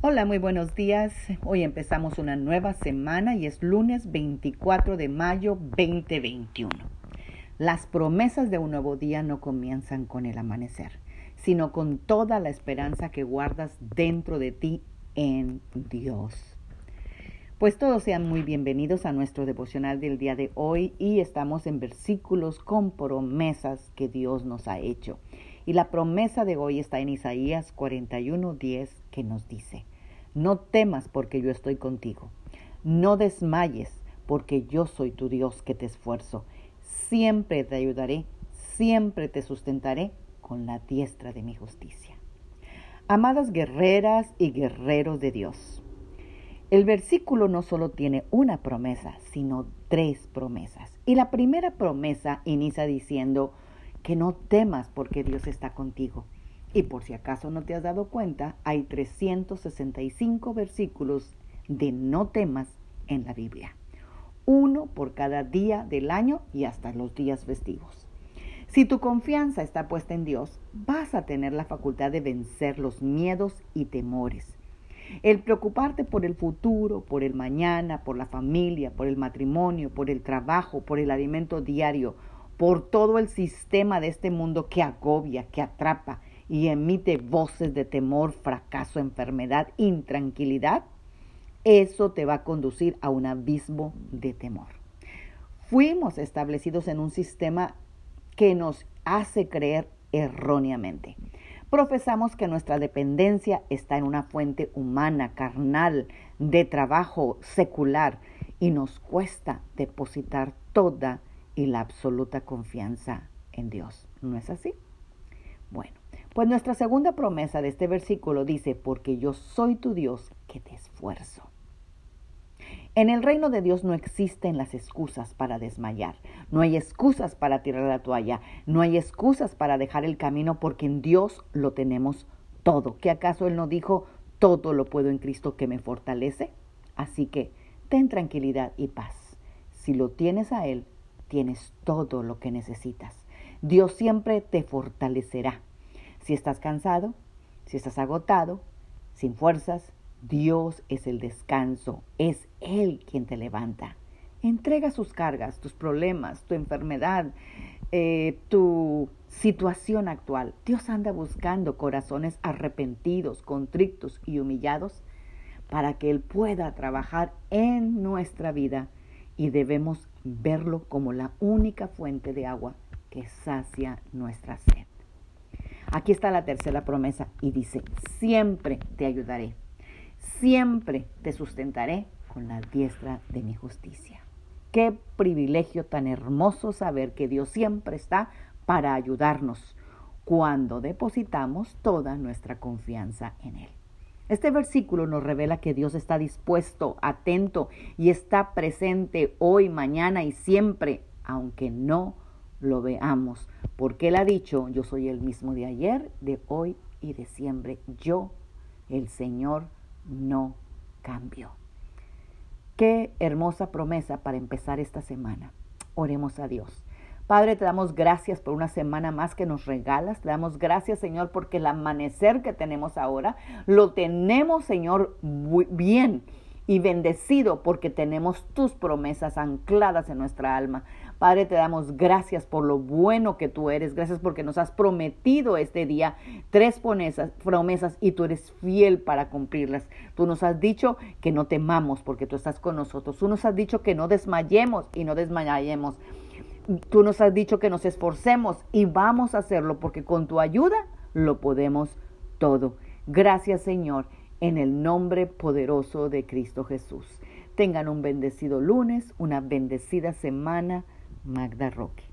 Hola, muy buenos días. Hoy empezamos una nueva semana y es lunes 24 de mayo 2021. Las promesas de un nuevo día no comienzan con el amanecer, sino con toda la esperanza que guardas dentro de ti en Dios. Pues todos sean muy bienvenidos a nuestro devocional del día de hoy y estamos en versículos con promesas que Dios nos ha hecho. Y la promesa de hoy está en Isaías 41:10 que nos dice, no temas porque yo estoy contigo, no desmayes porque yo soy tu Dios que te esfuerzo, siempre te ayudaré, siempre te sustentaré con la diestra de mi justicia. Amadas guerreras y guerreros de Dios, el versículo no solo tiene una promesa, sino tres promesas. Y la primera promesa inicia diciendo que no temas porque Dios está contigo. Y por si acaso no te has dado cuenta, hay 365 versículos de no temas en la Biblia. Uno por cada día del año y hasta los días festivos. Si tu confianza está puesta en Dios, vas a tener la facultad de vencer los miedos y temores. El preocuparte por el futuro, por el mañana, por la familia, por el matrimonio, por el trabajo, por el alimento diario, por todo el sistema de este mundo que agobia, que atrapa y emite voces de temor, fracaso, enfermedad, intranquilidad, eso te va a conducir a un abismo de temor. Fuimos establecidos en un sistema que nos hace creer erróneamente. Profesamos que nuestra dependencia está en una fuente humana, carnal, de trabajo secular y nos cuesta depositar toda y la absoluta confianza en Dios. ¿No es así? Bueno, pues nuestra segunda promesa de este versículo dice, porque yo soy tu Dios que te esfuerzo. En el reino de Dios no existen las excusas para desmayar, no hay excusas para tirar la toalla, no hay excusas para dejar el camino porque en Dios lo tenemos todo. ¿Qué acaso Él no dijo, todo lo puedo en Cristo que me fortalece? Así que ten tranquilidad y paz. Si lo tienes a Él, tienes todo lo que necesitas. Dios siempre te fortalecerá. Si estás cansado, si estás agotado, sin fuerzas, Dios es el descanso, es Él quien te levanta. Entrega sus cargas, tus problemas, tu enfermedad, eh, tu situación actual. Dios anda buscando corazones arrepentidos, contritos y humillados para que Él pueda trabajar en nuestra vida y debemos verlo como la única fuente de agua que sacia nuestra sed. Aquí está la tercera promesa y dice, siempre te ayudaré siempre te sustentaré con la diestra de mi justicia. Qué privilegio tan hermoso saber que Dios siempre está para ayudarnos cuando depositamos toda nuestra confianza en Él. Este versículo nos revela que Dios está dispuesto, atento y está presente hoy, mañana y siempre, aunque no lo veamos, porque Él ha dicho, yo soy el mismo de ayer, de hoy y de siempre. Yo, el Señor, no cambio. Qué hermosa promesa para empezar esta semana. Oremos a Dios. Padre, te damos gracias por una semana más que nos regalas. Te damos gracias, Señor, porque el amanecer que tenemos ahora lo tenemos, Señor, bien y bendecido porque tenemos tus promesas ancladas en nuestra alma. Padre, te damos gracias por lo bueno que tú eres. Gracias porque nos has prometido este día tres promesas y tú eres fiel para cumplirlas. Tú nos has dicho que no temamos porque tú estás con nosotros. Tú nos has dicho que no desmayemos y no desmayemos. Tú nos has dicho que nos esforcemos y vamos a hacerlo porque con tu ayuda lo podemos todo. Gracias Señor, en el nombre poderoso de Cristo Jesús. Tengan un bendecido lunes, una bendecida semana. Magda Roque.